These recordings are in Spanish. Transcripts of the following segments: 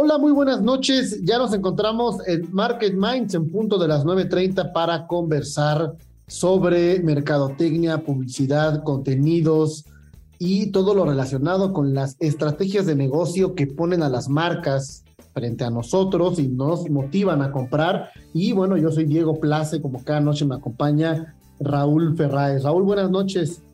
Hola, muy buenas noches. Ya nos encontramos en Market Minds en punto de las 9.30 para conversar sobre mercadotecnia, publicidad, contenidos y todo lo relacionado con las estrategias de negocio que ponen a las marcas frente a nosotros y nos motivan a comprar. Y bueno, yo soy Diego Place, como cada noche me acompaña Raúl Ferráez. Raúl, buenas noches.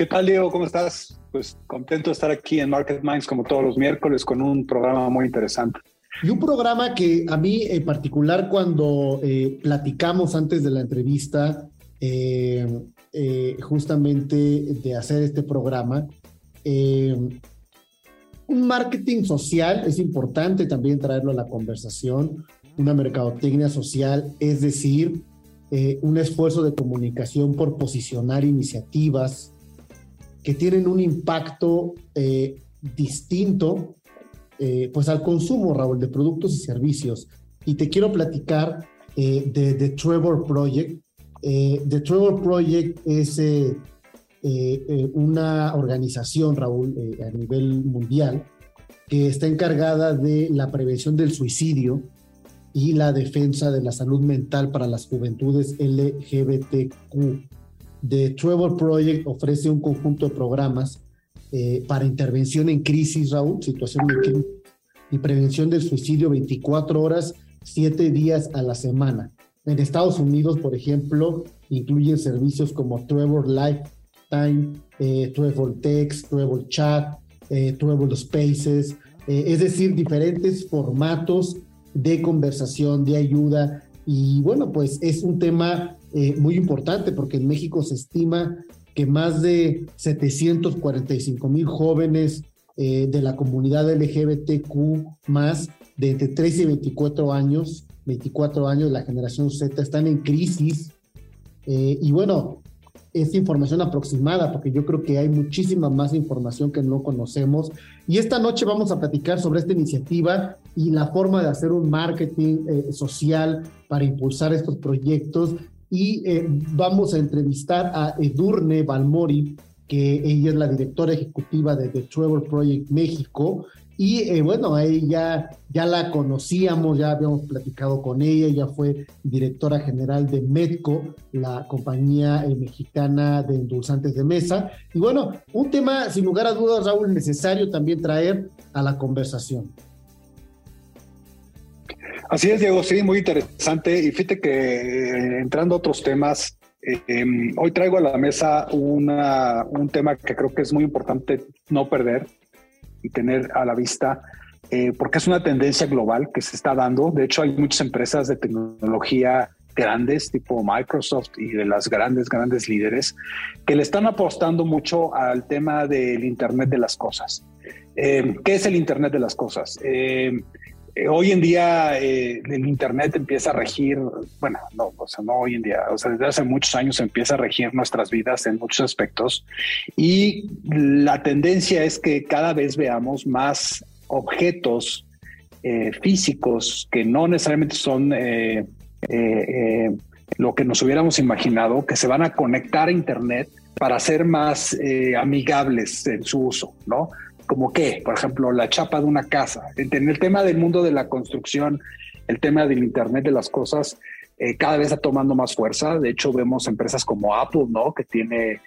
¿Qué tal, Diego? ¿Cómo estás? Pues contento de estar aquí en Market Minds como todos los miércoles con un programa muy interesante. Y un programa que a mí en particular cuando eh, platicamos antes de la entrevista, eh, eh, justamente de hacer este programa, un marketing social es importante también traerlo a la conversación, una mercadotecnia social, es decir, un esfuerzo de comunicación por posicionar iniciativas, que tienen un impacto eh, distinto eh, pues al consumo, Raúl, de productos y servicios. Y te quiero platicar eh, de The Trevor Project. The Trevor Project es una organización, Raúl, a nivel mundial, que está encargada de la prevención del suicidio y la defensa de la salud mental para las juventudes LGBTQ The Trevor Project ofrece un conjunto de programas eh, para intervención en crisis, Raúl, situación de crisis y prevención del suicidio 24 horas, 7 días a la semana. En Estados Unidos, por ejemplo, incluyen servicios como Trevor Lifetime, eh, Trevor Text, Trevor Chat, eh, Trevor Spaces, es decir, diferentes formatos de conversación, de ayuda. Y bueno, pues es un tema eh, muy importante porque en México se estima que más de 745 mil jóvenes eh, de la comunidad LGBTQ más de entre 13 y 24 años, 24 años, la generación Z, están en crisis. Eh, y bueno, esta información aproximada, porque yo creo que hay muchísima más información que no conocemos. Y esta noche vamos a platicar sobre esta iniciativa y la forma de hacer un marketing social para impulsar estos proyectos y eh, vamos a entrevistar a Edurne Balmori, que ella es la directora ejecutiva de The Trevor Project México. Y eh, bueno, a ella ya la conocíamos, ya habíamos platicado con ella, ella fue directora general de Medco, la compañía eh, mexicana de endulzantes de mesa. Y bueno, un tema sin lugar a dudas, Raúl, necesario también traer a la conversación. Así es, Diego, sí, muy interesante. Y fíjate que eh, entrando a otros temas, em, hoy traigo a la mesa una, un tema que creo que es muy importante no perder y tener a la vista, eh, porque es una tendencia global que se está dando. De hecho, hay muchas empresas de tecnología grandes, tipo Microsoft y de las grandes, grandes líderes, que le están apostando mucho al tema del Internet de las Cosas. Em, ¿Qué es el Internet de las Cosas? Eh, hoy en día eh, el Internet empieza a regir, bueno, no, o sea, no hoy en día, o sea, desde hace muchos años empieza a regir nuestras vidas en muchos aspectos y la tendencia es que cada vez veamos más objetos eh, físicos que no necesariamente son eh, eh, lo que nos hubiéramos imaginado, que se van a conectar a Internet para ser más amigables en su uso, ¿no? Como que, por ejemplo, la chapa de una casa. En el tema del mundo de la construcción, el tema del Internet de las cosas, cada vez está tomando más fuerza. De hecho, vemos empresas como Apple, ¿no? Que tiene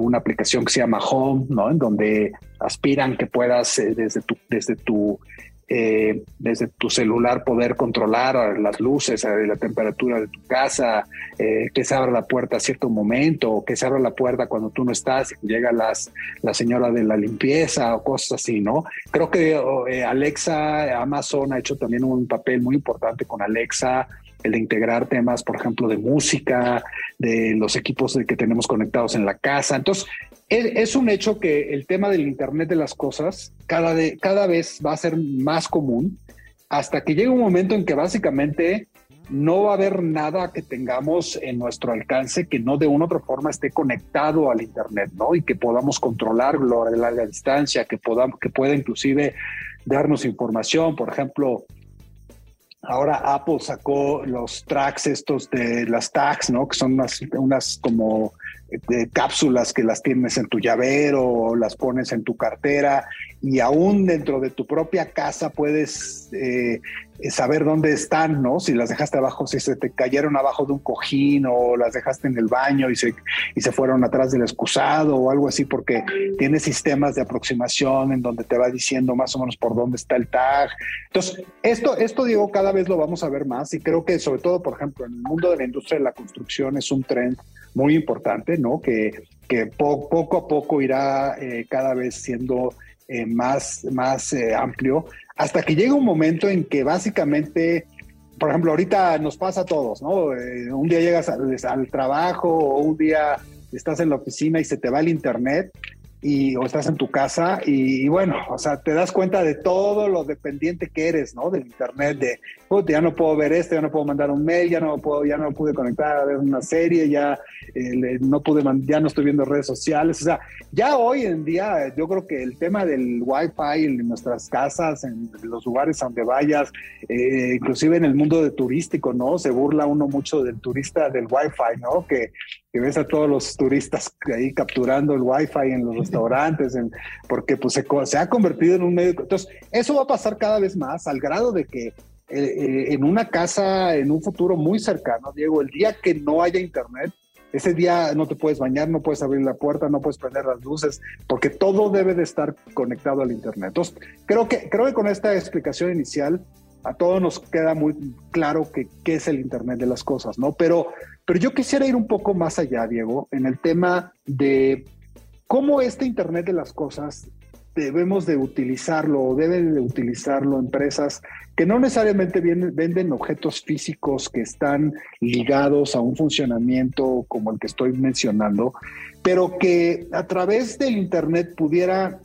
una aplicación que se llama Home, ¿no? En donde aspiran que puedas desde tu, desde tu eh, desde tu celular poder controlar las luces, eh, la temperatura de tu casa, eh, que se abra la puerta a cierto momento, o que se abra la puerta cuando tú no estás llega las, la señora de la limpieza o cosas así, ¿no? Creo que Alexa, Amazon ha hecho también un papel muy importante con Alexa, el integrar temas, por ejemplo, de música, de los equipos que tenemos conectados en la casa. Entonces, es, un hecho que el tema del Internet de las Cosas cada, de, cada vez va a ser más común hasta que llegue un momento en que básicamente no va a haber nada que tengamos en nuestro alcance que no de una u otra forma esté conectado al Internet, ¿no? Y que podamos controlarlo a larga distancia, que, podamos, que pueda inclusive darnos información. Por ejemplo, ahora Apple sacó los tracks estos de las tags, ¿no? Que son unas, unas como de cápsulas que las tienes en tu llavero o las pones en tu cartera y aún dentro de tu propia casa puedes eh, saber dónde están, ¿no? Si las dejaste abajo, si se te cayeron abajo de un cojín o las dejaste en el baño y se, y se fueron atrás del excusado o algo así, porque tiene sistemas de aproximación en donde te va diciendo más o menos por dónde está el tag. Entonces, esto, esto digo, cada vez lo vamos a ver más y creo que sobre todo, por ejemplo, en el mundo de la industria de la construcción es un trend muy importante, ¿no? Que, que poco a poco irá eh, cada vez siendo eh, más, más eh, amplio, hasta que llega un momento en que básicamente, por ejemplo, ahorita nos pasa a todos, ¿no? un día llegas al, trabajo o un día estás en la oficina y se te va el internet y, o estás en tu casa y, bueno, o sea, te das cuenta de todo lo dependiente que eres, ¿no? Del internet, de, ya no puedo ver esto, ya no puedo mandar un mail, ya no puedo, ya no pude conectar a ver una serie, ya eh, no pude, ya no estoy viendo redes sociales, o sea, ya hoy en día yo creo que el tema del wifi en nuestras casas, en los lugares donde vayas, eh, inclusive en el mundo de turístico, ¿no? Se burla uno mucho del turista del wifi, ¿no? Que que ves a todos los turistas ahí capturando el wifi en los restaurantes, en, porque pues se, ha convertido en un medio. Entonces, eso va a pasar cada vez más al grado de que eh, eh, en una casa, en un futuro muy cercano, Diego, el día que no haya internet, ese día no te puedes bañar, no puedes abrir la puerta, no puedes prender las luces, porque todo debe de estar conectado al internet. Entonces, creo que, creo que con esta explicación inicial a todos nos queda muy claro que qué es el Internet de las cosas, ¿no? Pero, pero yo quisiera ir un poco más allá, Diego, en el tema de cómo este Internet de las cosas debemos de utilizarlo o deben de utilizarlo empresas que no necesariamente venden objetos físicos que están ligados a un funcionamiento como el que estoy mencionando, pero que a través del Internet pudiera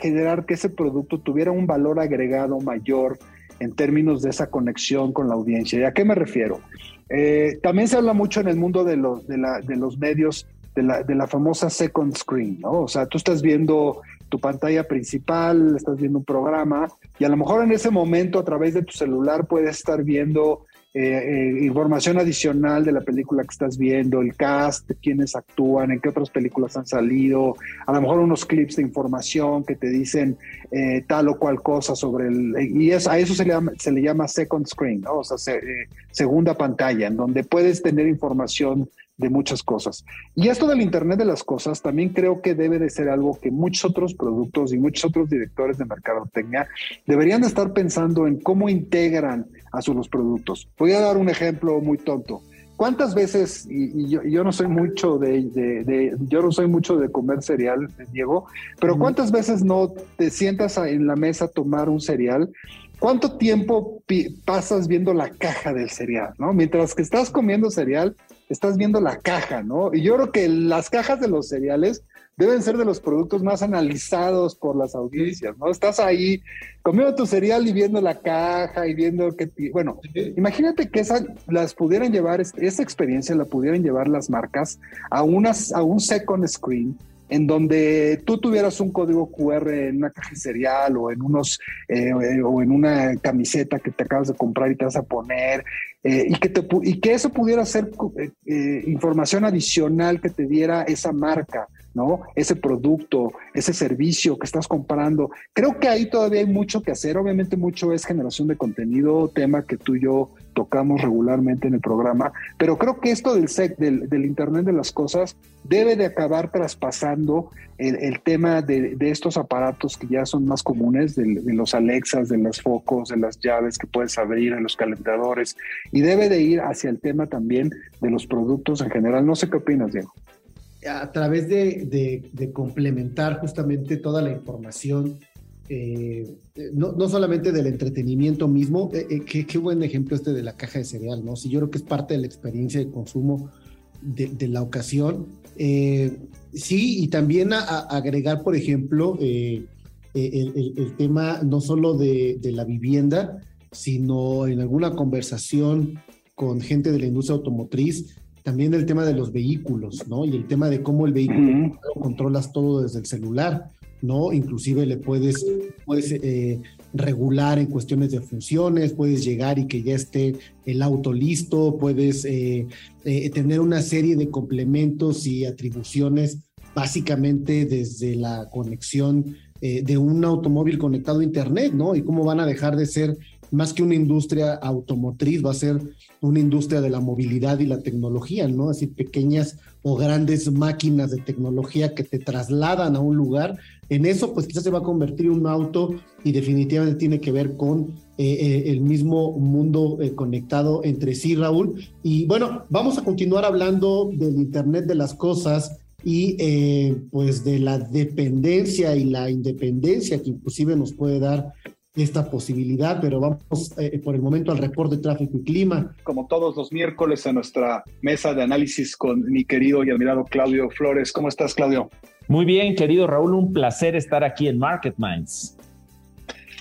generar que ese producto tuviera un valor agregado mayor en términos de esa conexión con la audiencia. ¿Y a qué me refiero? Eh, también se habla mucho en el mundo de los, de, los medios de la, de la, famosa second screen, ¿no? O sea, tú estás viendo tu pantalla principal, estás viendo un programa y a lo mejor en ese momento a través de tu celular puedes estar viendo eh, eh, información adicional de la película que estás viendo, el cast, quiénes actúan, en qué otras películas han salido, a lo mejor unos clips de información que te dicen eh, tal o cual cosa sobre el... Y a eso se le llama, se le llama second screen, o sea, segunda pantalla, en donde puedes tener información de muchas cosas. Y esto del Internet de las Cosas también creo que debe de ser algo que muchos otros productos y muchos otros directores de mercadotecnia deberían estar pensando en cómo integran a sus productos. Voy a dar un ejemplo muy tonto. ¿Cuántas veces, y, yo, no soy mucho de, yo no soy mucho de comer cereal, Diego, pero cuántas veces no te sientas en la mesa a tomar un cereal ¿Cuánto tiempo pasas viendo la caja del cereal? ¿no? Mientras que estás comiendo cereal, estás viendo la caja, ¿no? Y yo creo que las cajas de los cereales deben ser de los productos más analizados por las audiencias, ¿no? Estás ahí comiendo tu cereal y viendo la caja y viendo que, bueno, imagínate que esa, las pudieran llevar, esa experiencia la pudieran llevar las marcas a, unas, a un second screen en donde tú tuvieras un código QR en una caja serial o en unos eh, o en una camiseta que te acabas de comprar y te vas a poner eh, y, que te, y que eso pudiera ser eh, información adicional que te diera esa marca, ¿no? Ese producto, ese servicio que estás comprando. Creo que ahí todavía hay mucho que hacer. Obviamente mucho es generación de contenido, tema que tú y yo tocamos regularmente en el programa, pero creo que esto del, del, del Internet de las Cosas debe de acabar traspasando el, tema de, estos aparatos que ya son más comunes, de, los Alexas, de los focos, de las llaves que puedes abrir, en los calentadores, y debe de ir hacia el tema también de los productos en general. No sé qué opinas, Diego. A través de, complementar justamente toda la información eh, no, no, solamente del entretenimiento mismo, eh, eh, qué, qué, buen ejemplo este de la caja de cereal, ¿no? Si yo creo que es parte de la experiencia de consumo de, la ocasión. sí, y también agregar, por ejemplo, el, el, tema no solo de, de, la vivienda, sino en alguna conversación con gente de la industria automotriz, también el tema de los vehículos, ¿no? Y el tema de cómo el vehículo controlas todo desde el celular. ¿No? Inclusive le puedes, puedes eh, regular en cuestiones de funciones, puedes llegar y que ya esté el auto listo, puedes eh, eh, tener una serie de complementos y atribuciones básicamente desde la conexión de un automóvil conectado a Internet, ¿no? Y cómo van a dejar de ser más que una industria automotriz, va a ser una industria de la movilidad y la tecnología, ¿no? Así pequeñas o grandes máquinas de tecnología que te trasladan a un lugar en eso, pues quizás se va a convertir en un auto y definitivamente tiene que ver con eh, eh, el mismo mundo eh, conectado entre sí, Raúl. Y bueno, vamos a continuar hablando del Internet de las Cosas y pues de la dependencia y la independencia que inclusive nos puede dar esta posibilidad, pero vamos por el momento al reporte de tráfico y clima. Como todos los miércoles a nuestra mesa de análisis con mi querido y admirado Claudio Flores. ¿Cómo estás, Claudio? Muy bien, querido Raúl, un placer estar aquí en Market Minds.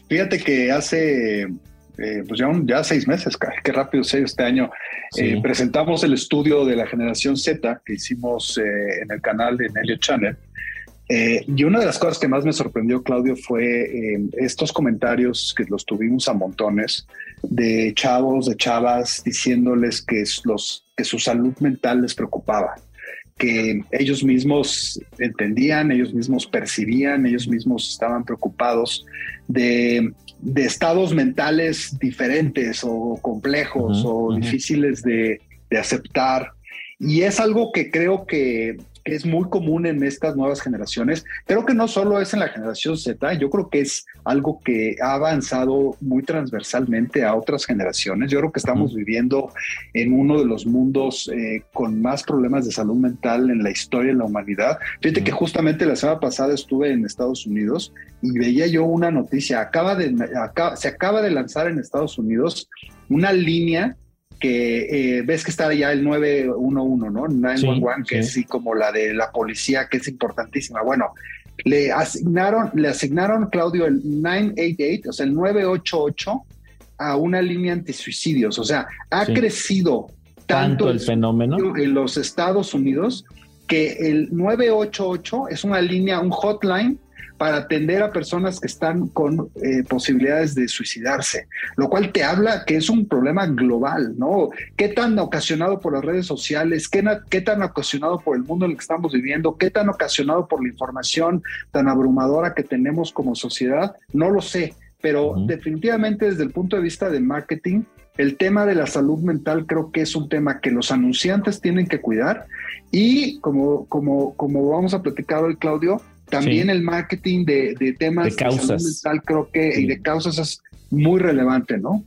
Fíjate que hace eh, pues ya, seis meses, qué rápido se este año, eh, presentamos el estudio de la generación Z que hicimos eh, en el canal de Nelio Channel. y una de las cosas que más me sorprendió, Claudio, fue estos comentarios que los tuvimos a montones de chavos, de chavas, diciéndoles que, los, que su salud mental les preocupaba que ellos mismos entendían, ellos mismos percibían, ellos mismos estaban preocupados de, estados mentales diferentes o complejos o difíciles de, de aceptar. Y es algo que creo que que es muy común en estas nuevas generaciones. Creo que no solo es en la generación Z, yo creo que es algo que ha avanzado muy transversalmente a otras generaciones. Yo creo que estamos viviendo en uno de los mundos eh, con más problemas de salud mental en la historia de la humanidad. Fíjate que justamente la semana pasada estuve en Estados Unidos y veía yo una noticia, acaba de, se acaba de lanzar en Estados Unidos una línea que eh, ves que está ya el 911, ¿no? 911, que es así como la de la policía, que es importantísima. Bueno, le asignaron, le asignaron, Claudio, el 988, o sea, el 988 a una línea antisuicidios. O sea, ha crecido tanto, el fenómeno en los Estados Unidos que el 988 es una línea, un hotline para atender a personas que están con eh, posibilidades de suicidarse, lo cual te habla que es un problema global, ¿no? ¿Qué tan ocasionado por las redes sociales? ¿Qué, qué tan ocasionado por el mundo en el que estamos viviendo? ¿Qué tan ocasionado por la información tan abrumadora que tenemos como sociedad? No lo sé, pero definitivamente desde el punto de vista de marketing, el tema de la salud mental creo que es un tema que los anunciantes tienen que cuidar y como, como, como vamos a platicar hoy, Claudio, también el marketing de, temas de, causas. mental creo que y de causas es muy relevante, ¿no?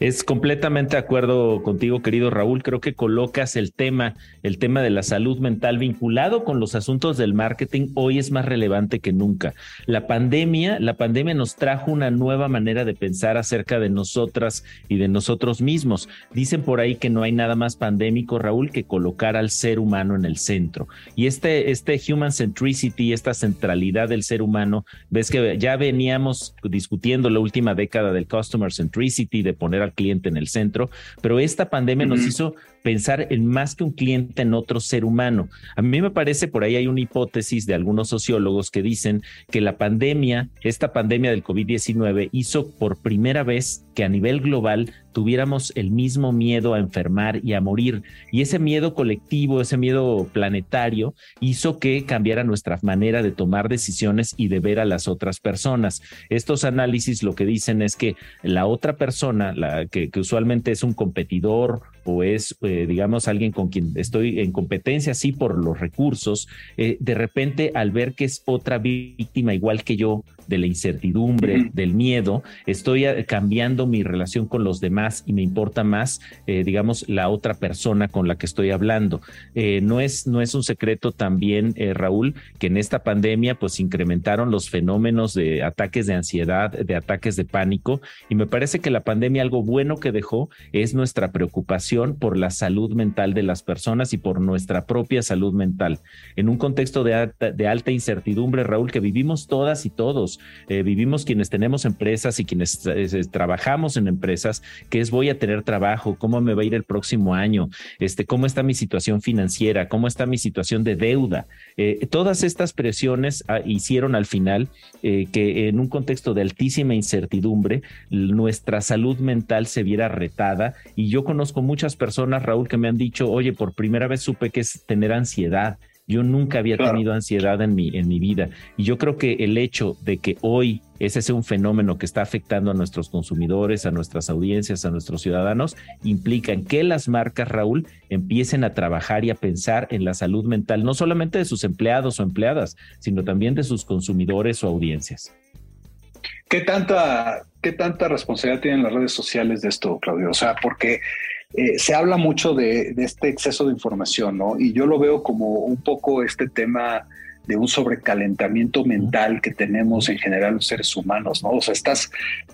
Es completamente de acuerdo contigo, querido Raúl. Creo que colocas el tema, el tema de la salud mental vinculado con los asuntos del marketing hoy es más relevante que nunca. La pandemia, la pandemia nos trajo una nueva manera de pensar acerca de nosotras y de nosotros mismos. Dicen por ahí que no hay nada más pandémico, Raúl, que colocar al ser humano en el centro. Y este, este human centricity, esta centralidad del ser humano, ves que ya veníamos discutiendo la última década del customer centricity, de poner cliente en el centro, pero esta pandemia nos hizo pensar en más que un cliente en otro ser humano. A mí me parece, por ahí hay una hipótesis de algunos sociólogos que dicen que la pandemia, esta pandemia del COVID-19, hizo por primera vez que a nivel global tuviéramos el mismo miedo a enfermar y a morir. Y ese miedo colectivo, ese miedo planetario, hizo que cambiara nuestra manera de tomar decisiones y de ver a las otras personas. Estos análisis lo que dicen es que la otra persona, que, usualmente es un competidor o es, eh, digamos, alguien con quien estoy en competencia, sí, por los recursos, eh, de repente al ver que es otra víctima igual que yo de la incertidumbre, del miedo, estoy eh, cambiando mi relación con los demás y me importa más, digamos, la otra persona con la que estoy hablando. no, es, no es un secreto también, Raúl, que en esta pandemia pues incrementaron los fenómenos de ataques de ansiedad, de ataques de pánico, y me parece que la pandemia algo bueno que dejó es nuestra preocupación por la salud mental de las personas y por nuestra propia salud mental. En un contexto de alta, de alta incertidumbre, Raúl, que vivimos todas y todos, eh, vivimos quienes tenemos empresas y quienes eh, trabajamos en empresas, que es voy a tener trabajo, cómo me va a ir el próximo año, este, cómo está mi situación financiera, cómo está mi situación de deuda. Eh, todas estas presiones ah, hicieron al final que en un contexto de altísima incertidumbre, nuestra salud mental se viera retada y yo conozco muchas personas, Raúl, que me han dicho, oye, por primera vez supe que es tener ansiedad. Yo nunca había tenido ansiedad en mi, en mi vida. Y yo creo que el hecho de que hoy ese sea un fenómeno que está afectando a nuestros consumidores, a nuestras audiencias, a nuestros ciudadanos, implica en que las marcas, Raúl, empiecen a trabajar y a pensar en la salud mental, no solamente de sus empleados o empleadas, sino también de sus consumidores o audiencias. ¿Qué tanta, qué tanta responsabilidad tienen las redes sociales de esto, Claudio? O sea, porque eh, se habla mucho de, este exceso de información, ¿no? Y yo lo veo como un poco este tema de un sobrecalentamiento mental que tenemos en general los seres humanos, ¿no? O sea, estás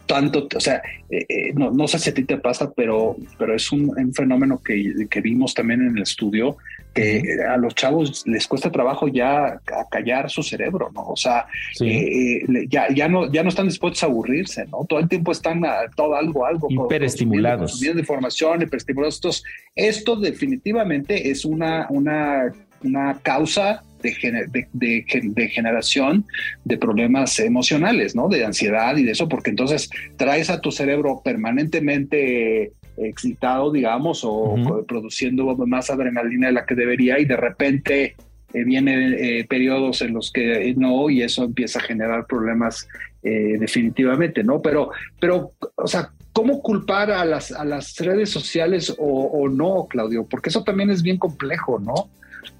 tanto, o sea, eh, eh, no, no, sé si a ti te pasa, pero, pero es un, fenómeno que, que, vimos también en el estudio, que a los chavos les cuesta trabajo ya callar su cerebro, ¿no? O sea, eh, ya, ya, no, ya no están dispuestos a aburrirse, ¿no? Todo el tiempo están a todo algo, algo. Hiperestimulados. de información, hiperestimulados. esto definitivamente es una, una, una causa de, de, generación de problemas emocionales, ¿no? De ansiedad y de eso, porque entonces traes a tu cerebro permanentemente excitado, digamos, o produciendo más adrenalina de la que debería y de repente eh, vienen eh, periodos en los que no y eso empieza a generar problemas eh, definitivamente, ¿no? Pero, pero, o sea, ¿cómo culpar a las, a las redes sociales o, o no, Claudio? Porque eso también es bien complejo, ¿no?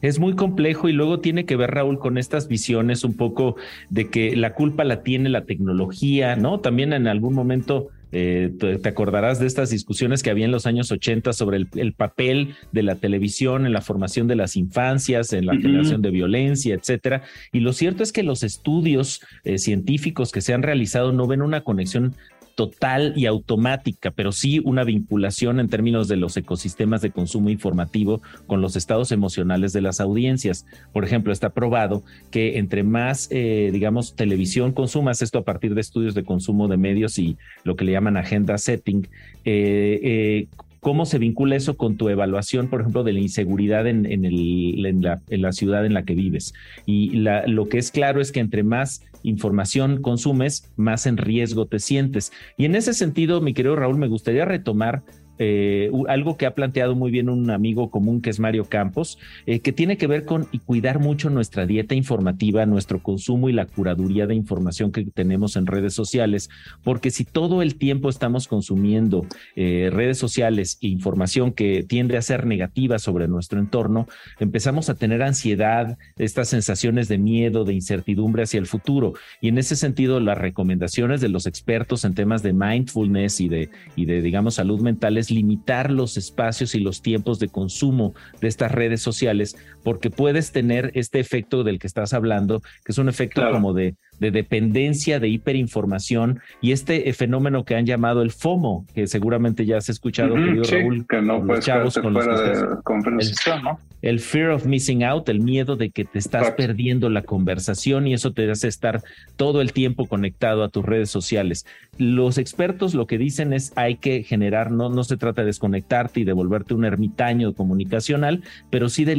Es muy complejo y luego tiene que ver, Raúl, con estas visiones un poco de que la culpa la tiene la tecnología, ¿no? También en algún momento eh, te acordarás de estas discusiones que había en los años 80 sobre el, papel de la televisión en la formación de las infancias, en la generación de violencia, etcétera. Y lo cierto es que los estudios eh, científicos que se han realizado no ven una conexión total y automática, pero sí una vinculación en términos de los ecosistemas de consumo informativo con los estados emocionales de las audiencias. Por ejemplo, está probado que entre más, eh, digamos, televisión consumas, esto a partir de estudios de consumo de medios y lo que le llaman agenda setting, eh, eh, ¿Cómo se vincula eso con tu evaluación, por ejemplo, de la inseguridad en, la, ciudad en la que vives? Y lo que es claro es que entre más información consumes, más en riesgo te sientes. Y en ese sentido, mi querido Raúl, me gustaría retomar eh, algo que ha planteado muy bien un amigo común que es Mario Campos, eh, que tiene que ver con cuidar mucho nuestra dieta informativa, nuestro consumo y la curaduría de información que tenemos en redes sociales, porque si todo el tiempo estamos consumiendo eh, redes sociales e información que tiende a ser negativa sobre nuestro entorno, empezamos a tener ansiedad, estas sensaciones de miedo, de incertidumbre hacia el futuro. Y en ese sentido, las recomendaciones de los expertos en temas de mindfulness y de, y de digamos, salud mental limitar los espacios y los tiempos de consumo de estas redes sociales, porque puedes tener este efecto del que estás hablando, que es un efecto como de de dependencia, de hiperinformación y este fenómeno que han llamado el FOMO, que seguramente ya has escuchado, querido Raúl, que no puedes chavos con los el, ¿no? el fear of missing out, el miedo de que te estás perdiendo la conversación y eso te hace estar todo el tiempo conectado a tus redes sociales. Los expertos lo que dicen es hay que generar, no, no se trata de desconectarte y de volverte un ermitaño comunicacional, pero sí de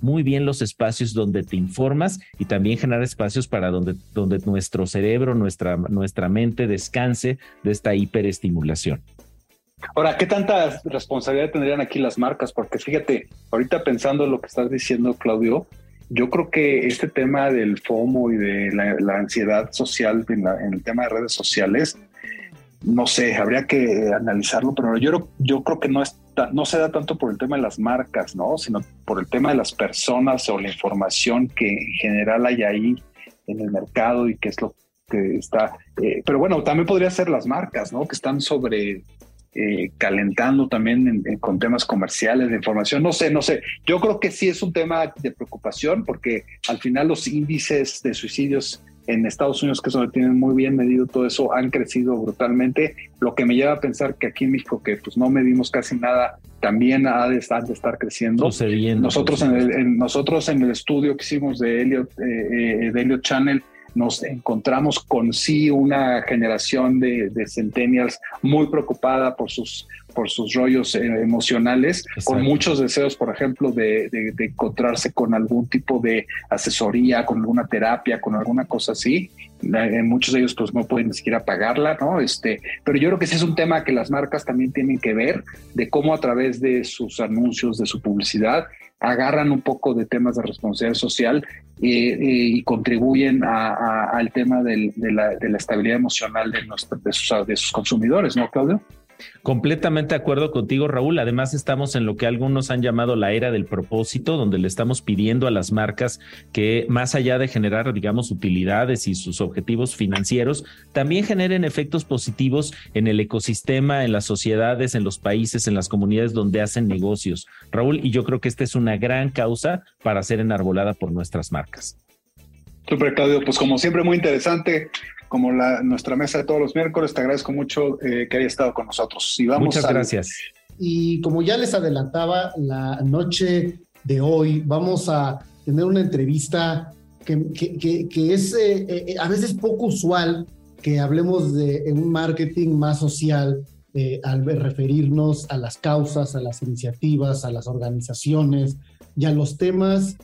muy bien los espacios donde te informas y también generar espacios para donde, donde nuestro cerebro, nuestra, nuestra mente descanse de esta hiperestimulación. Ahora, ¿qué tanta responsabilidad tendrían aquí las marcas? Porque fíjate, ahorita pensando en lo que estás diciendo, Claudio, yo creo que este tema del FOMO y de la, ansiedad social en, el tema de redes sociales, no sé, habría que analizarlo, pero yo, yo creo que no, está, no se da tanto por el tema de las marcas, ¿no? Sino por el tema de las personas o la información que en general hay ahí en el mercado y que es lo que está. Eh, pero bueno, también podría ser las marcas, ¿no? Que están sobre eh, calentando también con temas comerciales, de información. No sé, no sé. Yo creo que sí es un tema de preocupación porque al final los índices de suicidios en Estados Unidos, que es donde tienen muy bien medido todo eso, han crecido brutalmente, lo que me lleva a pensar que aquí en México, que pues no medimos casi nada, también ha de estar, de estar creciendo. nosotros, en el, nosotros en el estudio que hicimos de Elliot, eh, eh, de Elliot Channel, nos encontramos con sí una generación de, de centennials muy preocupada por sus, por sus rollos eh, emocionales, con muchos deseos, por ejemplo, de, de, encontrarse con algún tipo de asesoría, con alguna terapia, con alguna cosa así. Eh, muchos de ellos pues no pueden ni siquiera pagarla, ¿no? Este, pero yo creo que ese es un tema que las marcas también tienen que ver de cómo a través de sus anuncios, de su publicidad, agarran un poco de temas de responsabilidad social eh, eh, y contribuyen al tema de, la, estabilidad emocional de, de, sus, de sus consumidores, ¿no, Claudio? Completamente de acuerdo contigo, Raúl. Además, estamos en lo que algunos han llamado la era del propósito, donde le estamos pidiendo a las marcas que, más allá de generar, digamos, utilidades y sus objetivos financieros, también generen efectos positivos en el ecosistema, en las sociedades, en los países, en las comunidades donde hacen negocios. Raúl, y yo creo que esta es una gran causa para ser enarbolada por nuestras marcas. Super, Claudio. Pues como siempre, muy interesante como la, nuestra mesa de todos los miércoles. Te agradezco mucho eh, que hayas estado con nosotros. Y vamos Muchas gracias. Y como ya les adelantaba, la noche de hoy vamos a tener una entrevista que, que, que, es eh, eh, a veces poco usual que hablemos de un marketing más social al referirnos a las causas, a las iniciativas, a las organizaciones y a los temas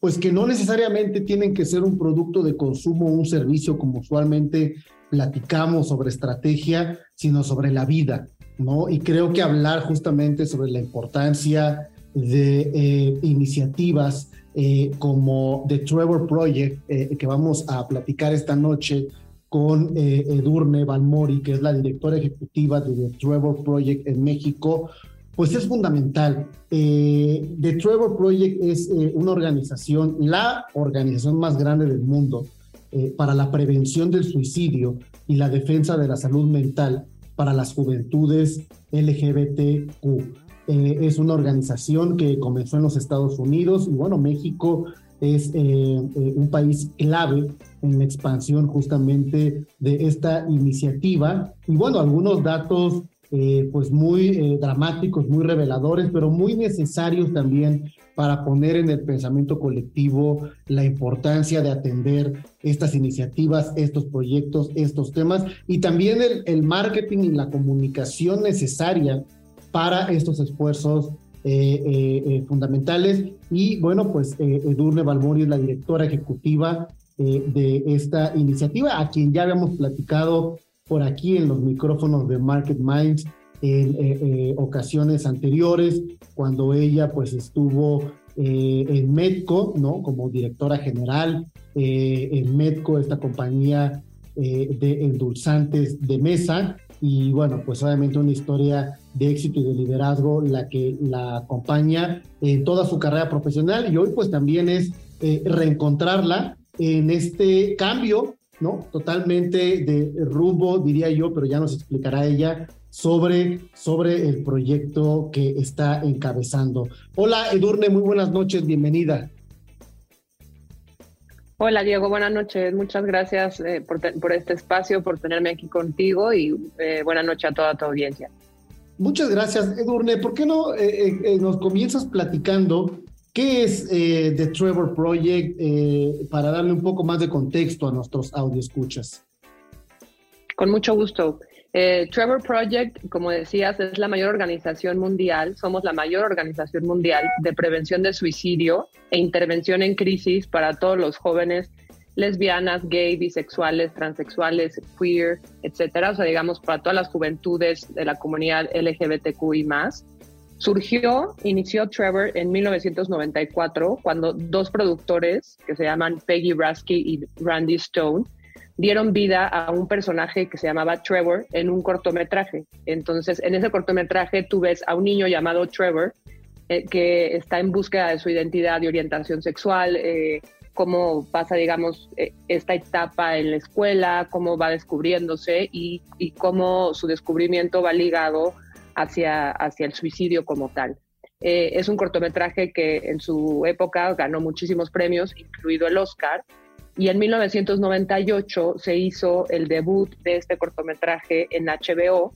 pues que no necesariamente tienen que ser un producto de consumo o un servicio como usualmente platicamos sobre estrategia, sino sobre la vida, ¿no? Y creo que hablar justamente sobre la importancia de eh, iniciativas eh, como The Trevor Project, eh, que vamos a platicar esta noche con Edurne Balmori, que es la directora ejecutiva de The Trevor Project en México, pues es fundamental. Eh, The Trevor Project es eh, una organización, la organización más grande del mundo eh, para la prevención del suicidio y la defensa de la salud mental para las juventudes LGBTQ. es una organización que comenzó en los Estados Unidos y bueno, México es un país clave en la expansión justamente de esta iniciativa. Y bueno, algunos datos eh, pues muy eh, dramáticos, muy reveladores, pero muy necesarios también para poner en el pensamiento colectivo la importancia de atender estas iniciativas, estos proyectos, estos temas y también el, marketing y la comunicación necesaria para estos esfuerzos eh, fundamentales. Y bueno, pues Edurne Balmori es la directora ejecutiva de esta iniciativa, a quien ya habíamos platicado por aquí en los micrófonos de Market Minds en eh, eh, ocasiones anteriores, cuando ella pues estuvo eh, en Medco, ¿no? Como directora general en Medco, esta compañía de endulzantes de mesa. Y bueno, pues obviamente una historia de éxito y de liderazgo la que la acompaña en toda su carrera profesional y hoy pues también es reencontrarla en este cambio ¿no? Totalmente de rumbo, diría yo, pero ya nos explicará ella sobre, sobre el proyecto que está encabezando. Hola, Edurne, muy buenas noches, bienvenida. Hola, Diego, buenas noches. Muchas gracias eh, por, este espacio, por tenerme aquí contigo y eh, buenas noches a toda tu audiencia. Muchas gracias, Edurne. ¿Por qué no eh, nos comienzas platicando ¿Qué es eh, The Trevor Project eh, para darle un poco más de contexto a nuestros audioscuchas? Con mucho gusto. Eh, Trevor Project, como decías, es la mayor organización mundial, somos la mayor organización mundial de prevención de suicidio e intervención en crisis para todos los jóvenes lesbianas, gay, bisexuales, transexuales, queer, etcétera, o sea, digamos, para todas las juventudes de la comunidad LGBTQI más. Surgió, inició Trevor en 1994, cuando dos productores que se llaman Peggy Rasky y Randy Stone dieron vida a un personaje que se llamaba Trevor en un cortometraje. Entonces, en ese cortometraje tú ves a un niño llamado Trevor eh, que está en búsqueda de su identidad y orientación sexual, eh, cómo pasa, digamos, eh, esta etapa en la escuela, cómo va descubriéndose y, y, cómo su descubrimiento va ligado hacia, hacia el suicidio como tal. es un cortometraje que en su época ganó muchísimos premios, incluido el Oscar, y en 1998 se hizo el debut de este cortometraje en HBO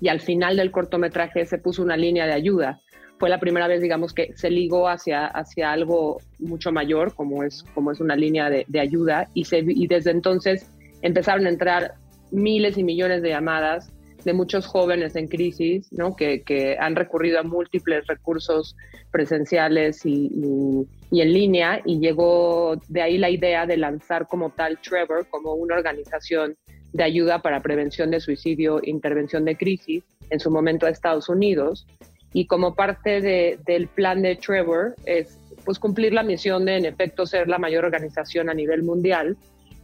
y al final del cortometraje se puso una línea de ayuda. Fue la primera vez, digamos, que se ligó hacia, hacia algo mucho mayor, como es, como es una línea de, ayuda, y desde entonces empezaron a entrar miles y millones de llamadas de muchos jóvenes en crisis, ¿no? que, que han recurrido a múltiples recursos presenciales y, y, en línea, y llegó de ahí la idea de lanzar como tal Trevor como una organización de ayuda para prevención de suicidio, intervención de crisis, en su momento a Estados Unidos. Y como parte de, del plan de Trevor es pues cumplir la misión de en efecto ser la mayor organización a nivel mundial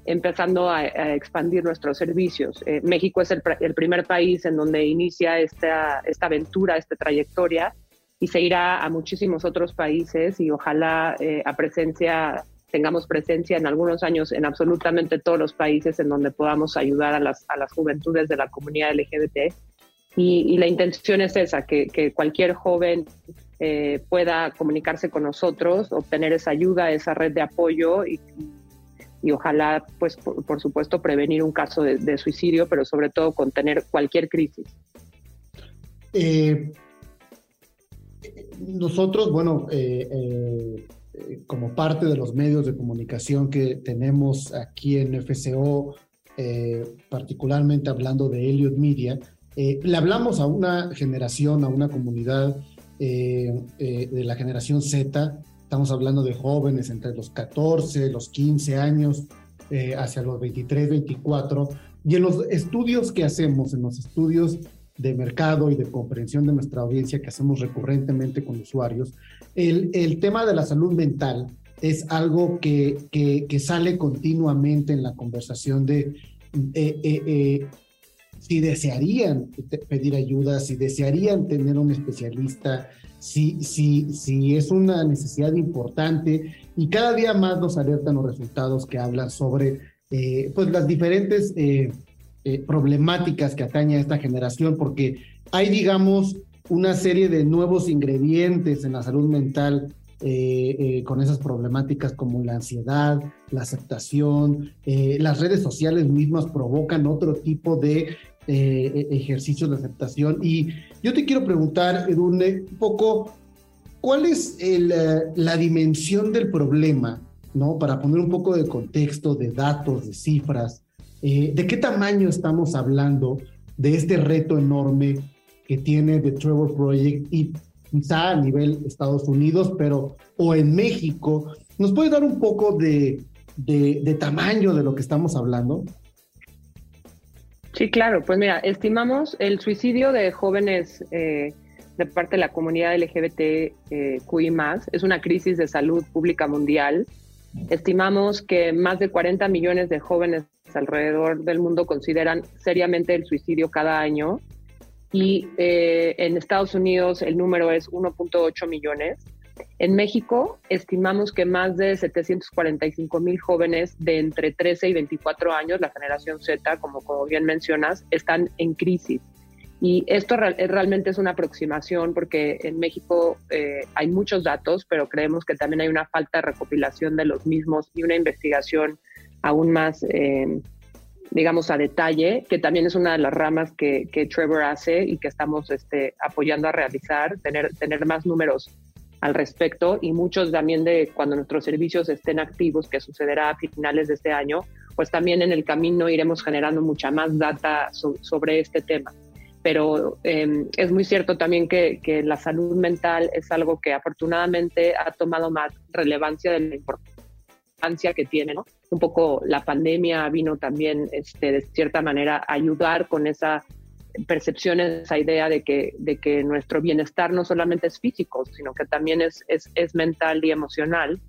empezando a, expandir nuestros servicios. Eh, México es el, primer país en donde inicia esta, esta aventura, esta trayectoria, y se irá a muchísimos otros países y ojalá eh, a presencia tengamos presencia en algunos años en absolutamente todos los países en donde podamos ayudar a las, a las juventudes de la comunidad LGBT. Y, la intención es esa, que, que cualquier joven eh, pueda comunicarse con nosotros, obtener esa ayuda, esa red de apoyo y, y ojalá, pues, por, supuesto, prevenir un caso de, suicidio, pero sobre todo contener cualquier crisis. Eh, nosotros, bueno, eh, eh, como parte de los medios de comunicación que tenemos aquí en FCO, particularmente hablando de Elliot Media, le hablamos a una generación, a una comunidad de la generación Z, Estamos hablando de jóvenes entre los 14, los 15 años, eh, hacia los 23, 24. Y en los estudios que hacemos, en los estudios de mercado y de comprensión de nuestra audiencia que hacemos recurrentemente con usuarios, el, el tema de la salud mental es algo que, que, que sale continuamente en la conversación de eh, eh, si desearían pedir ayuda, si desearían tener un especialista, si, si, si es una necesidad importante y cada día más nos alertan los resultados que hablan sobre eh, pues las diferentes eh, eh, problemáticas que atañe a esta generación, porque hay, digamos, una serie de nuevos ingredientes en la salud mental con esas problemáticas como la ansiedad, la aceptación, las redes sociales mismas provocan otro tipo de eh, ejercicios de aceptación. Y yo te quiero preguntar, Edurne, un poco, ¿cuál es eh, la dimensión del problema? ¿no? Para poner un poco de contexto, de datos, de cifras, eh, ¿de qué tamaño estamos hablando de este reto enorme que tiene The Trevor Project y quizá a nivel Estados Unidos, pero o en México? ¿Nos puede dar un poco de, de, de tamaño de lo que estamos hablando? Sí, claro. Pues mira, estimamos el suicidio de jóvenes eh, de parte de la comunidad LGBTQI+, eh, es una crisis de salud pública mundial. Estimamos que más de 40 millones de jóvenes alrededor del mundo consideran seriamente el suicidio cada año y eh, en Estados Unidos el número es 1.8 millones. En México estimamos que más de 745 mil jóvenes de entre 13 y 24 años, la generación Z, como, como bien mencionas, están en crisis. Y esto realmente es una aproximación porque en México eh, hay muchos datos, pero creemos que también hay una falta de recopilación de los mismos y una investigación aún más, eh, digamos, a detalle, que también es una de las ramas que, que Trevor hace y que estamos este, apoyando a realizar, tener, tener más números al respecto y muchos también de cuando nuestros servicios estén activos, que sucederá a finales de este año, pues también en el camino iremos generando mucha más data sobre este tema. Pero em, es muy cierto también que, que, la salud mental es algo que afortunadamente ha tomado más relevancia de la importancia que tiene, ¿no? Un poco la pandemia vino también, este, de cierta manera, a ayudar con esa percepción, esa idea de que, de que nuestro bienestar no solamente es físico, sino que también es, es, es mental y emocional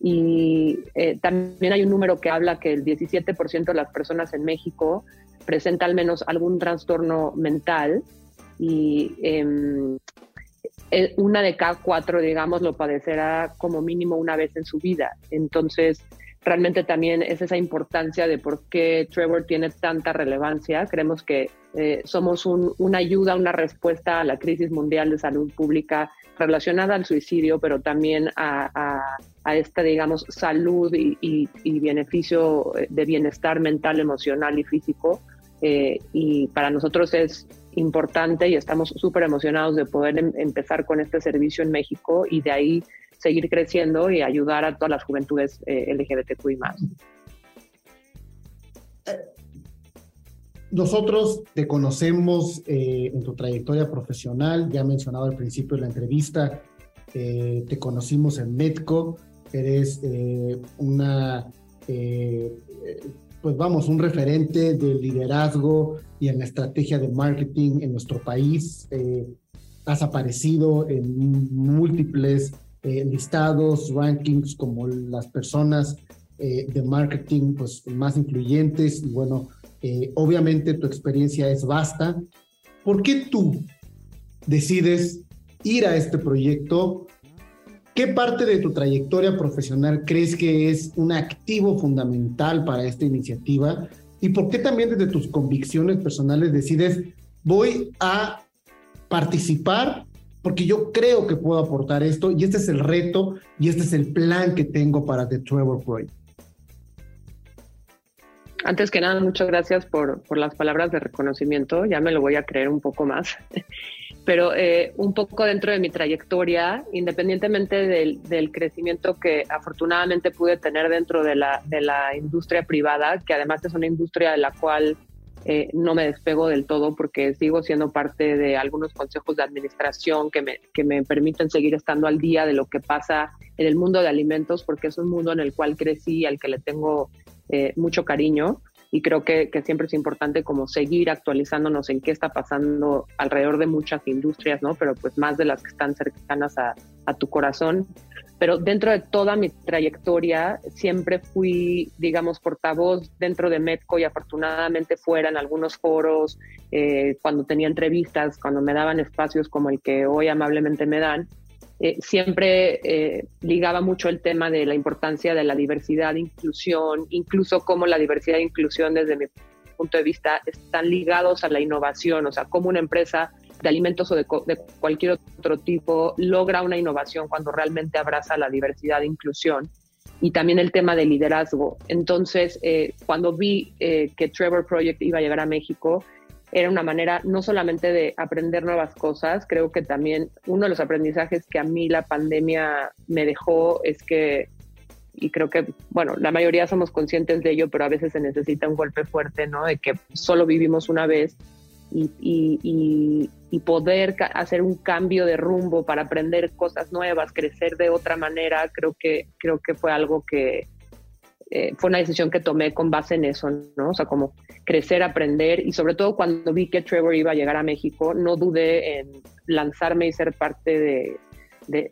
y eh, también hay un número que habla que el 17% de las personas en México presenta al menos algún trastorno mental y em, una de cada cuatro, digamos, lo padecerá como mínimo una vez en su vida. Entonces, realmente también es esa importancia de por qué Trevor tiene tanta relevancia. Creemos que eh, somos una ayuda, una respuesta a la crisis mundial de salud pública relacionada al suicidio, pero también a, esta, digamos, salud y, beneficio de bienestar mental, emocional y físico. Eh, y para nosotros es importante y estamos súper emocionados de poder em, empezar con este servicio en México y de ahí seguir creciendo y ayudar a todas las juventudes eh, LGBTQI más. Nosotros te conocemos eh, en tu trayectoria profesional, ya mencionado al principio de la entrevista, eh, te conocimos en Medco, eres eh, una, pues vamos, un referente del liderazgo y en la estrategia de marketing en nuestro país. has aparecido en múltiples listados, rankings como las personas de marketing pues, más influyentes y bueno, eh, obviamente tu experiencia es vasta. ¿Por qué tú decides ir a este proyecto? ¿Qué parte de tu trayectoria profesional crees que es un activo fundamental para esta iniciativa? ¿Y por qué también desde tus convicciones personales decides, voy a participar porque yo creo que puedo aportar esto y este es el reto y este es el plan que tengo para The Trevor Project? Antes que nada, muchas gracias por, por, las palabras de reconocimiento. Ya me lo voy a creer un poco más. Pero eh, un poco dentro de mi trayectoria, independientemente del, del, crecimiento que afortunadamente pude tener dentro de la, de la industria privada, que además es una industria de la cual eh, no me despego del todo porque sigo siendo parte de algunos consejos de administración que me, que me permiten seguir estando al día de lo que pasa en el mundo de alimentos, porque es un mundo en el cual crecí, al que le tengo eh, mucho cariño y creo que, siempre es importante como seguir actualizándonos en qué está pasando alrededor de muchas industrias, ¿no? Pero pues más de las que están cercanas a, tu corazón. Pero dentro de toda mi trayectoria siempre fui, digamos, portavoz dentro de Medco y afortunadamente fuera en algunos foros, eh, cuando tenía entrevistas, cuando me daban espacios como el que hoy amablemente me dan, eh, siempre eh, ligaba mucho el tema de la importancia de la diversidad e inclusión, incluso cómo la diversidad e inclusión desde mi punto de vista están ligados a la innovación, o sea, cómo una empresa de alimentos o de, cualquier otro tipo logra una innovación cuando realmente abraza la diversidad e inclusión. Y también el tema de liderazgo. Entonces, eh, cuando vi que Trevor Project iba a llegar a México, era una manera no solamente de aprender nuevas cosas, creo que también uno de los aprendizajes que a mí la pandemia me dejó es que, y creo que, bueno, la mayoría somos conscientes de ello, pero a veces se necesita un golpe fuerte, ¿no? De que solo vivimos una vez y, y, y, poder hacer un cambio de rumbo para aprender cosas nuevas, crecer de otra manera, creo que, creo que fue algo que, eh, fue una decisión que tomé con base en eso, ¿no? O sea, como crecer, aprender y sobre todo cuando vi que Trevor iba a llegar a México, no dudé en lanzarme y ser parte de,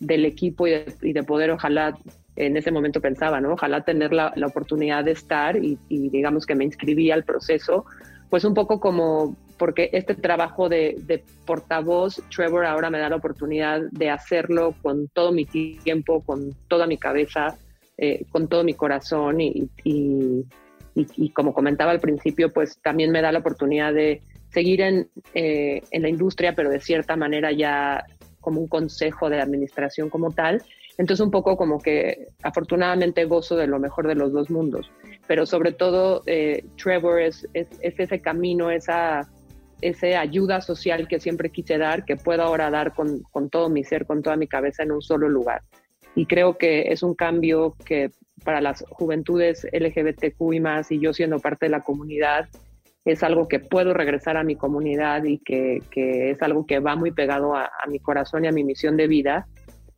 del equipo y de, poder, ojalá, en ese momento pensaba, ¿no? Ojalá tener la, la oportunidad de estar y, digamos que me inscribí al proceso, pues un poco como porque este trabajo de, de, portavoz, Trevor ahora me da la oportunidad de hacerlo con todo mi tiempo, con toda mi cabeza, eh, con todo mi corazón y, y, como comentaba al principio, pues también me da la oportunidad de seguir en, eh, en la industria, pero de cierta manera ya como un consejo de administración como tal. Entonces un poco como que afortunadamente gozo de lo mejor de los dos mundos, pero sobre todo eh, Trevor es, es, es, ese camino, esa, esa ayuda social que siempre quise dar, que puedo ahora dar con, con todo mi ser, con toda mi cabeza en un solo lugar y creo que es un cambio que para las juventudes LGBTQ y más, y yo siendo parte de la comunidad, es algo que puedo regresar a mi comunidad y que, es algo que va muy pegado a, mi corazón y a mi misión de vida.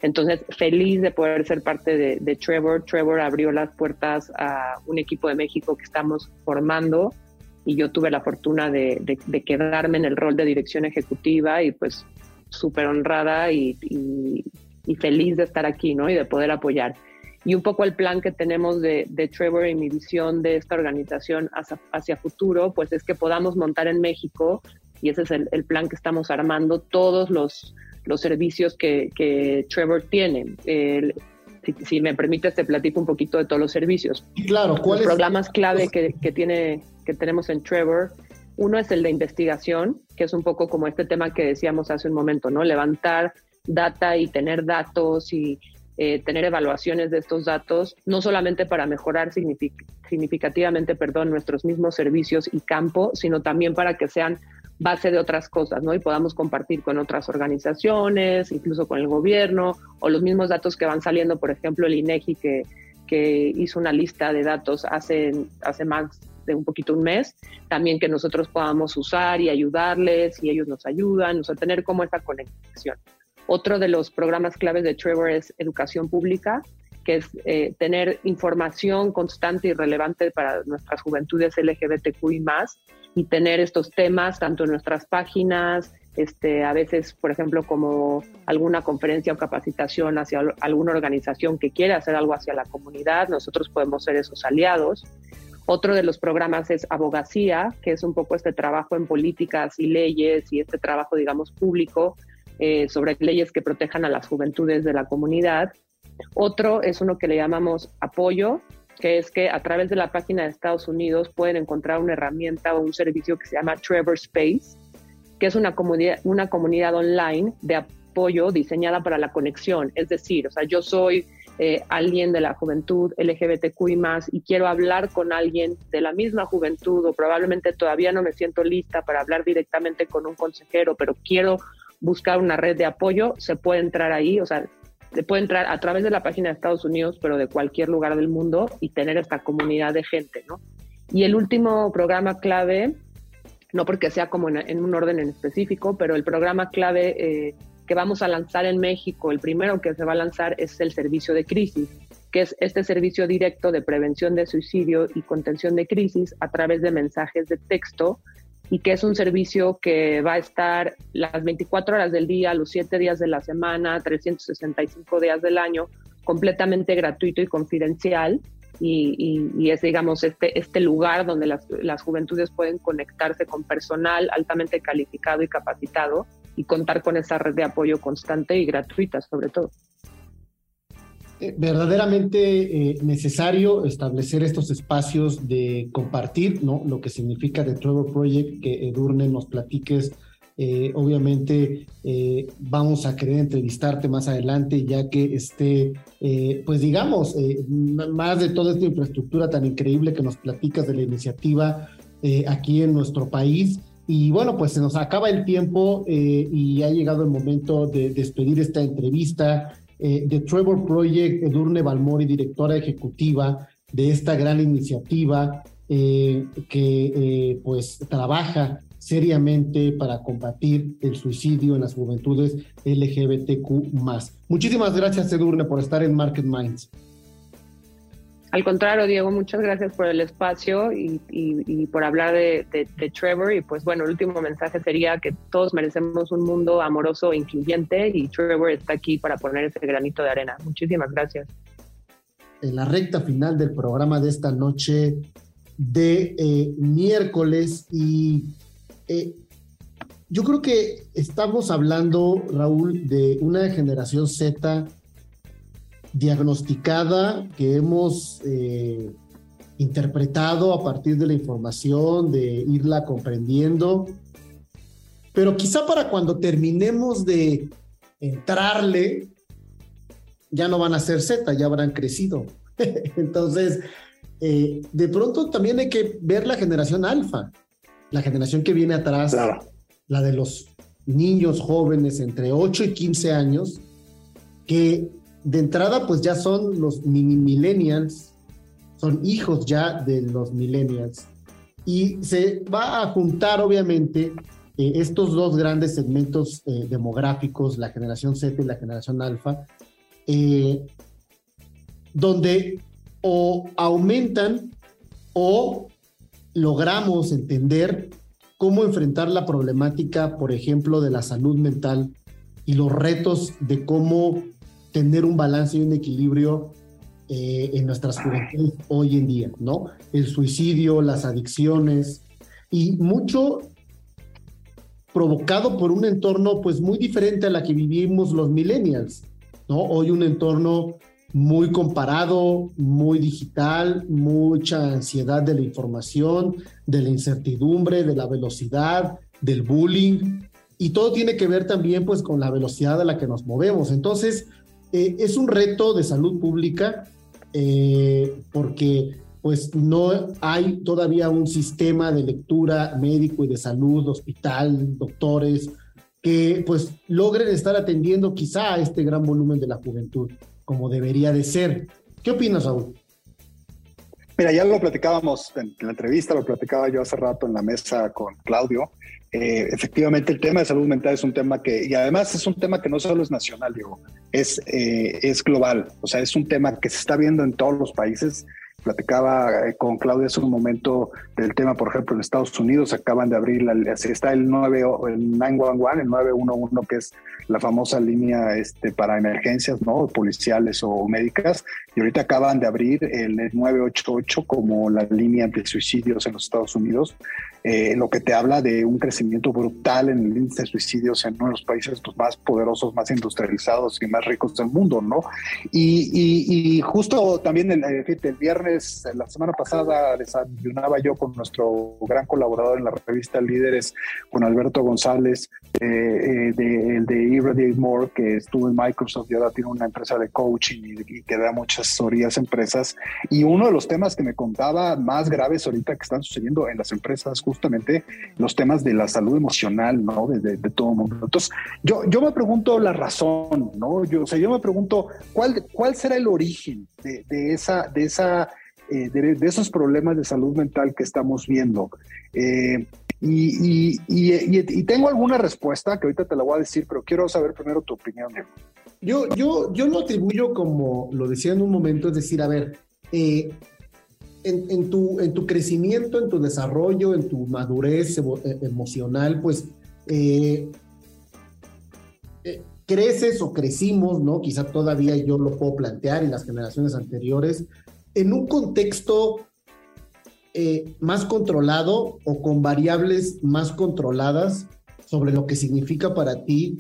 Entonces, feliz de poder ser parte de, Trevor. Trevor abrió las puertas a un equipo de México que estamos formando y yo tuve la fortuna de, quedarme en el rol de dirección ejecutiva y pues súper honrada y, y, feliz de estar aquí, ¿no? Y de poder apoyar y un poco el plan que tenemos de, Trevor y mi visión de esta organización hacia, futuro, pues es que podamos montar en México, y ese es el, plan que estamos armando, todos los, los servicios que, Trevor tiene. Si, me permites, te platico un poquito de todos los servicios. Claro, ¿cuáles? Los programas clave que, que, tiene, que tenemos en Trevor. Uno es el de investigación, que es un poco como este tema que decíamos hace un momento, ¿no? Levantar data y tener datos y eh, tener evaluaciones de estos datos, no solamente para mejorar significativamente perdón, nuestros mismos servicios y campo, sino también para que sean base de otras cosas, ¿no? Y podamos compartir con otras organizaciones, incluso con el gobierno, o los mismos datos que van saliendo, por ejemplo, el INEGI que, que hizo una lista de datos hace, hace más de un poquito un mes, también que nosotros podamos usar y ayudarles y ellos nos ayudan, o sea, tener como esa conexión. Otro de los programas claves de Trevor es educación pública, que es eh, tener información constante y relevante para nuestras juventudes LGBTQI más y tener estos temas tanto en nuestras páginas, este, a veces, por ejemplo, como alguna conferencia o capacitación hacia alguna organización que quiere hacer algo hacia la comunidad, nosotros podemos ser esos aliados. Otro de los programas es abogacía, que es un poco este trabajo en políticas y leyes y este trabajo, digamos, público eh, sobre leyes que protejan a las juventudes de la comunidad. Otro es uno que le llamamos apoyo, que es que a través de la página de Estados Unidos pueden encontrar una herramienta o un servicio que se llama Trevor Space, que es una comunidad, una comunidad online de apoyo diseñada para la conexión. Es decir, o sea, yo soy eh, alguien de la juventud LGBTQI más y quiero hablar con alguien de la misma juventud o probablemente todavía no me siento lista para hablar directamente con un consejero, pero quiero buscar una red de apoyo, se puede entrar ahí, o sea, se puede entrar a través de la página de Estados Unidos, pero de cualquier lugar del mundo y tener esta comunidad de gente, ¿no? Y el último programa clave, no porque sea como en, un orden en específico, pero el programa clave eh, que vamos a lanzar en México, el primero que se va a lanzar es el servicio de crisis, que es este servicio directo de prevención de suicidio y contención de crisis a través de mensajes de texto y que es un servicio que va a estar las 24 horas del día, los 7 días de la semana, 365 días del año, completamente gratuito y confidencial. Y, es, digamos, este, este lugar donde las, las juventudes pueden conectarse con personal altamente calificado y capacitado y contar con esa red de apoyo constante y gratuita, sobre todo. Eh, verdaderamente eh, necesario establecer estos espacios de compartir, ¿no? Lo que significa The Trevor Project, que Edurne nos platiques. Eh, obviamente vamos a querer entrevistarte más adelante, ya que esté, pues digamos, más de toda esta infraestructura tan increíble que nos platicas de la iniciativa aquí en nuestro país. Y bueno, pues se nos acaba el tiempo y ha llegado el momento de despedir esta entrevista. Eh, The Trevor Project, Edurne Balmori, directora ejecutiva de esta gran iniciativa eh, que eh, pues trabaja seriamente para combatir el suicidio en las juventudes LGBTQ. Muchísimas gracias, Edurne, por estar en Market Minds. Al contrario, Diego, muchas gracias por el espacio y, por hablar de, Trevor. Y pues bueno, el último mensaje sería que todos merecemos un mundo amoroso e incluyente y Trevor está aquí para poner ese granito de arena. Muchísimas gracias. En la recta final del programa de esta noche de eh, miércoles y eh, yo creo que estamos hablando, Raúl, de una generación Z diagnosticada que hemos eh, interpretado a partir de la información, de irla comprendiendo. Pero quizá para cuando terminemos de entrarle, ya no van a ser Z, ya habrán crecido. Entonces, eh, de pronto también hay que ver la generación alfa, la generación que viene atrás, la de los niños jóvenes entre 8 y 15 años, que de entrada, pues ya son los mini millennials, son hijos ya de los millennials. Y se va a juntar, obviamente, eh, estos dos grandes segmentos eh, demográficos, la generación Z y la generación alfa, eh, donde o aumentan o logramos entender cómo enfrentar la problemática, por ejemplo, de la salud mental y los retos de cómo tener un balance y un equilibrio eh, en nuestras juventudes hoy en día, ¿no? El suicidio, las adicciones y mucho provocado por un entorno pues muy diferente a la que vivimos los millennials, ¿no? Hoy un entorno muy comparado, muy digital, mucha ansiedad de la información, de la incertidumbre, de la velocidad, del bullying, y todo tiene que ver también pues con la velocidad a la que nos movemos. Entonces, eh, es un reto de salud pública eh, porque pues no hay todavía un sistema de lectura médico y de salud, hospital, doctores, que pues logren estar atendiendo quizá a este gran volumen de la juventud como debería de ser. ¿Qué opinas, Raúl? Mira, ya lo platicábamos en la entrevista, lo platicaba yo hace rato en la mesa con Claudio. Eh, efectivamente, el tema de salud mental es un tema que, y además es un tema que no solo es nacional, digo, es, eh, es global. O sea, es un tema que se está viendo en todos los países. Platicaba eh, con Claudia hace un momento del tema, por ejemplo, en Estados Unidos acaban de abrir, la, está el, 9, el 911, el 911, que es la famosa línea este, para emergencias, ¿no? Policiales o médicas, y ahorita acaban de abrir el 988 como la línea de suicidios en los Estados Unidos, eh, lo que te habla de un crecimiento brutal en el índice de suicidios en uno de los países pues, más poderosos, más industrializados y más ricos del mundo, ¿no? Y, justo también el, el, viernes, la semana pasada, desayunaba yo con nuestro gran colaborador en la revista Líderes, con Alberto González, eh, eh, de, el de Irradiate More, que estuvo en Microsoft y ahora tiene una empresa de coaching y, que da muchas asesorías a empresas. Y uno de los temas que me contaba más graves ahorita que están sucediendo en las empresas justamente los temas de la salud emocional, ¿no? De, todo el mundo. Entonces, yo, yo me pregunto la razón, ¿no? Yo, o sea, yo me pregunto cuál, cuál será el origen de, esa, de esa, eh, de, esos problemas de salud mental que estamos viendo. Eh, y, y, y, tengo alguna respuesta que ahorita te la voy a decir, pero quiero saber primero tu opinión. Yo, yo, yo lo atribuyo como lo decía en un momento, es decir, a ver, eh, en, tu, en tu crecimiento, en tu desarrollo, en tu madurez eh, emocional, pues eh, eh, creces o crecimos, ¿no? Quizá todavía yo lo puedo plantear en las generaciones anteriores, en un contexto más controlado o con variables más controladas sobre lo que significa para ti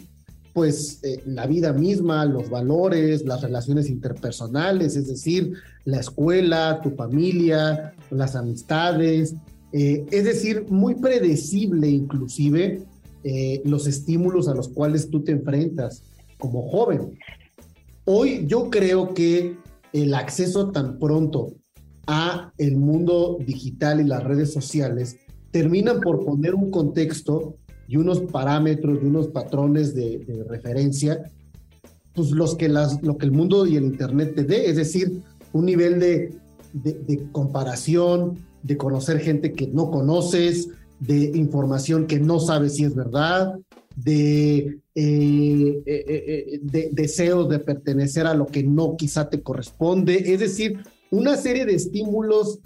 pues eh, la vida misma, los valores, las relaciones interpersonales, es decir, la escuela, tu familia, las amistades, eh, es decir, muy predecible inclusive eh, los estímulos a los cuales tú te enfrentas como joven. Hoy yo creo que el acceso tan pronto a el mundo digital y las redes sociales terminan por poner un contexto y unos parámetros y unos patrones de, referencia, pues los que las, lo que el mundo y el Internet te dé, es decir, un nivel de, de, comparación, de conocer gente que no conoces, de información que no sabes si es verdad, de, eh, eh, eh, de deseos de pertenecer a lo que no quizá te corresponde, es decir, una serie de estímulos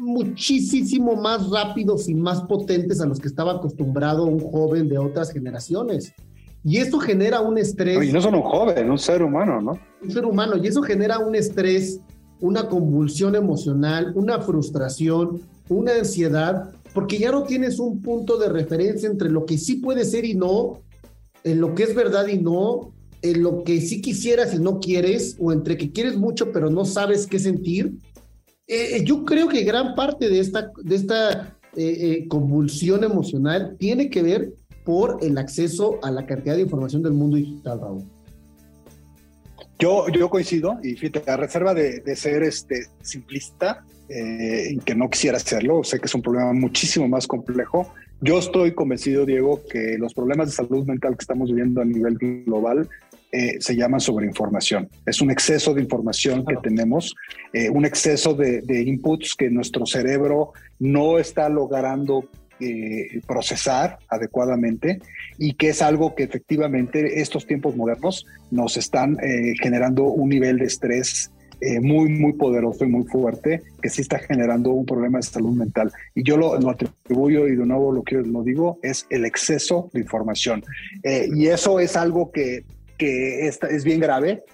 muchísimo más rápidos y más potentes a los que estaba acostumbrado un joven de otras generaciones. Y esto genera un estrés. Y no solo un joven, un ser humano, ¿no? Un ser humano. Y eso genera un estrés, una convulsión emocional, una frustración, una ansiedad, porque ya no tienes un punto de referencia entre lo que sí puede ser y no, en lo que es verdad y no, en lo que sí quisieras y no quieres, o entre que quieres mucho pero no sabes qué sentir. Eh, eh, yo creo que gran parte de esta, de esta eh, convulsión emocional tiene que ver por el acceso a la cantidad de información del mundo digital, Raúl. Yo, yo coincido, y fíjate, a reserva de, ser este, simplista, en que no quisiera hacerlo, sé que es un problema muchísimo más complejo. Yo estoy convencido, Diego, que los problemas de salud mental que estamos viviendo a nivel global eh, se llama sobreinformación. Es un exceso de información que tenemos, eh, un exceso de, inputs que nuestro cerebro no está logrando eh, procesar adecuadamente y que es algo que efectivamente estos tiempos modernos nos están generando un nivel de estrés muy, muy poderoso y muy fuerte que sí está generando un problema de salud mental. Y yo lo, atribuyo y de nuevo lo que lo digo es el exceso de información. y eso es algo que que esta es bien grave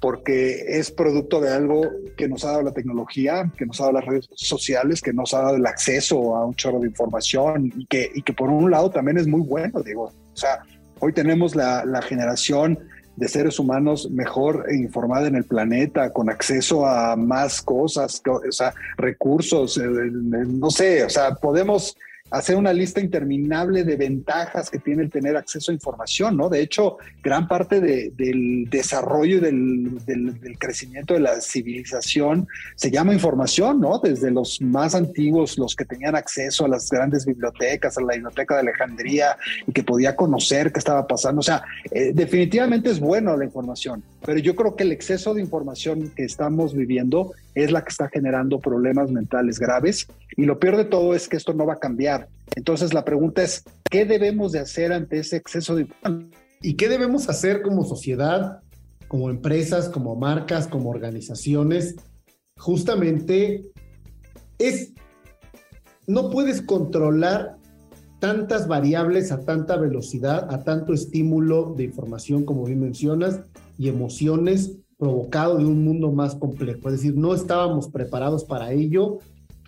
porque es producto de algo que nos ha dado la tecnología, que nos ha dado las redes sociales, que nos ha dado el acceso a un chorro de información y que, y que por un lado también es muy bueno, digo, o sea, hoy tenemos la, la generación de seres humanos mejor informada en el planeta, con acceso a más cosas, o sea, recursos, eh, no sé, o sea, podemos hacer una lista interminable de ventajas que tiene el tener acceso a información, ¿no? De hecho, gran parte del desarrollo y del, crecimiento de la civilización se llama información, ¿no? Desde los más antiguos, los que tenían acceso a las grandes bibliotecas, a la biblioteca de Alejandría y que podía conocer qué estaba pasando. O sea, eh, definitivamente es bueno la información, pero yo creo que el exceso de información que estamos viviendo es la que está generando problemas mentales graves y lo peor de todo es que esto no va a cambiar. Entonces la pregunta es, ¿qué debemos de hacer ante ese exceso de información? ¿Y qué debemos hacer como sociedad, como empresas, como marcas, como organizaciones? Justamente es, no puedes controlar tantas variables a tanta velocidad, a tanto estímulo de información, como bien mencionas, y emociones provocado de un mundo más complejo. Es decir, no estábamos preparados para ello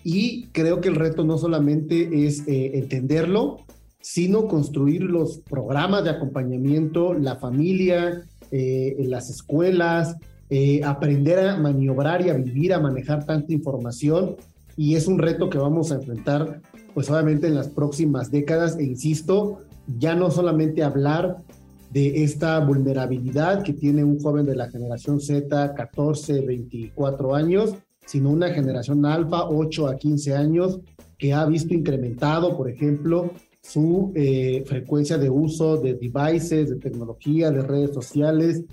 y creo que el reto no solamente es eh, entenderlo, sino construir los programas de acompañamiento, la familia, eh, las escuelas, eh, aprender a maniobrar y a vivir, a manejar tanta información. Y es un reto que vamos a enfrentar, pues obviamente en las próximas décadas. E insisto, ya no solamente hablar de esta vulnerabilidad que tiene un joven de la generación Z, 14, 24 años, sino una generación alfa, 8 a 15 años, que ha visto incrementado, por ejemplo, su eh, frecuencia de uso de devices, de tecnología, de redes sociales.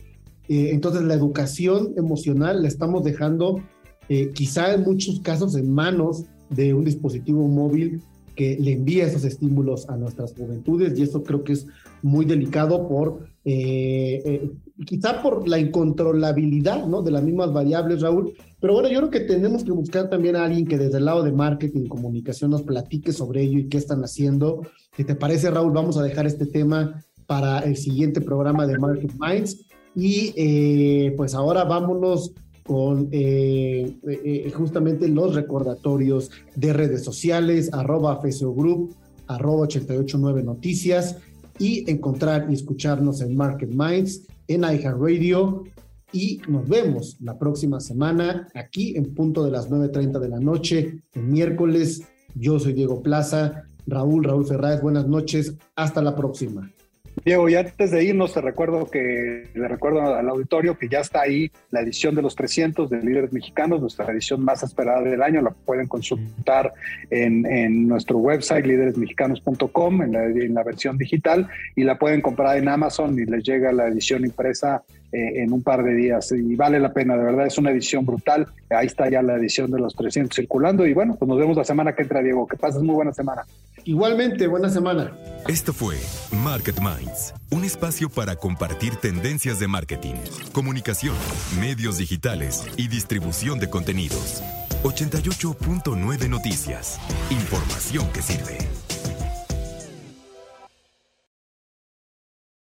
Eh, entonces, la educación emocional la estamos dejando eh, quizá en muchos casos en manos de un dispositivo móvil que le envía esos estímulos a nuestras juventudes y eso creo que es muy delicado por, eh, eh, quizá por la incontrolabilidad. De las mismas variables, Raúl. Pero bueno, yo creo que tenemos que buscar también a alguien que desde el lado de marketing y comunicación nos platique sobre ello y qué están haciendo. Te parece, Raúl, vamos a dejar este tema para el siguiente programa de Market Minds. Y eh, pues ahora vámonos con eh, justamente los recordatorios de redes sociales, arroba FSO Group, arroba 889 Noticias y encontrar y escucharnos en Market Minds, en iHeartRadio y nos vemos la próxima semana aquí en punto de las 9.30 de la noche, el miércoles. Yo soy Diego Plaza, Raúl, Raúl Ferráez, buenas noches, hasta la próxima. Diego, y antes de irnos, te recuerdo que le recuerdo al auditorio que ya está ahí la edición de los 300 de Líderes Mexicanos, nuestra edición más esperada del año. La pueden consultar en, en nuestro website, líderesmexicanos.com, en la, en la versión digital, y la pueden comprar en Amazon y les llega la edición impresa eh, en un par de días y vale la pena, de verdad es una edición brutal. Ahí está ya la edición de los 300 circulando y bueno, pues nos vemos la semana que entra, Diego. Que pases muy buena semana. Igualmente, buena semana. Esto fue Market Minds, un espacio para compartir tendencias de marketing, comunicación, medios digitales y distribución de contenidos. 88.9 Noticias. Información que sirve.